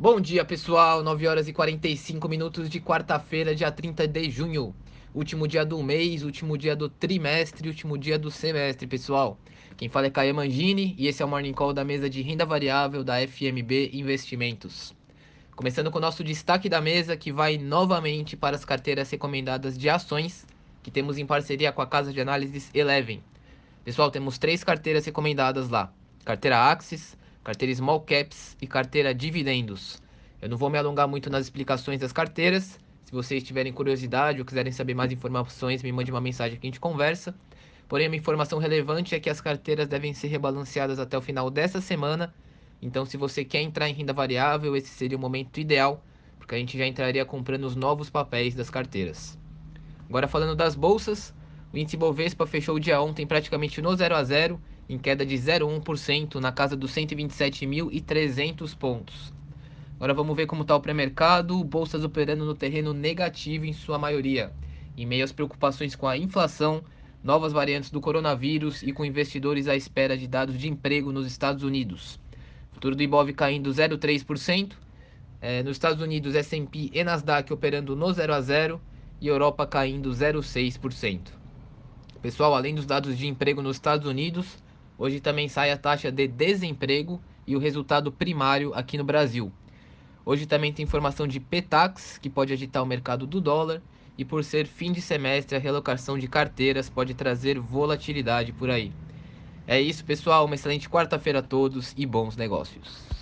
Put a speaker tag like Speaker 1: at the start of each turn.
Speaker 1: Bom dia, pessoal. 9 horas e 45 minutos de quarta-feira, dia 30 de junho. Último dia do mês, último dia do trimestre, último dia do semestre, pessoal. Quem fala é Caio Mangini e esse é o Morning Call da mesa de renda variável da FMB Investimentos. Começando com o nosso destaque da mesa, que vai novamente para as carteiras recomendadas de ações, que temos em parceria com a casa de análises Eleven. Pessoal, temos três carteiras recomendadas lá: carteira Axis, carteira Small Caps e carteira Dividendos. Eu não vou me alongar muito nas explicações das carteiras. Se vocês tiverem curiosidade ou quiserem saber mais informações, me mande uma mensagem que a gente conversa. Porém, uma informação relevante é que as carteiras devem ser rebalanceadas até o final dessa semana. Então, se você quer entrar em renda variável, esse seria o momento ideal, porque a gente já entraria comprando os novos papéis das carteiras. Agora, falando das bolsas, o índice Bovespa fechou o dia ontem praticamente no 0 a 0 em queda de 0,1% na casa dos 127.300 pontos. Agora vamos ver como está o pré-mercado, bolsas operando no terreno negativo em sua maioria, em meio às preocupações com a inflação, novas variantes do coronavírus e com investidores à espera de dados de emprego nos Estados Unidos. Futuro do Ibov caindo 0,3%, é, nos Estados Unidos S&P e Nasdaq operando no 0 a 0 e Europa caindo 0,6%. Pessoal, além dos dados de emprego nos Estados Unidos, Hoje também sai a taxa de desemprego e o resultado primário aqui no Brasil. Hoje também tem informação de Petax, que pode agitar o mercado do dólar, e por ser fim de semestre, a relocação de carteiras pode trazer volatilidade por aí. É isso, pessoal. Uma excelente quarta-feira a todos e bons negócios.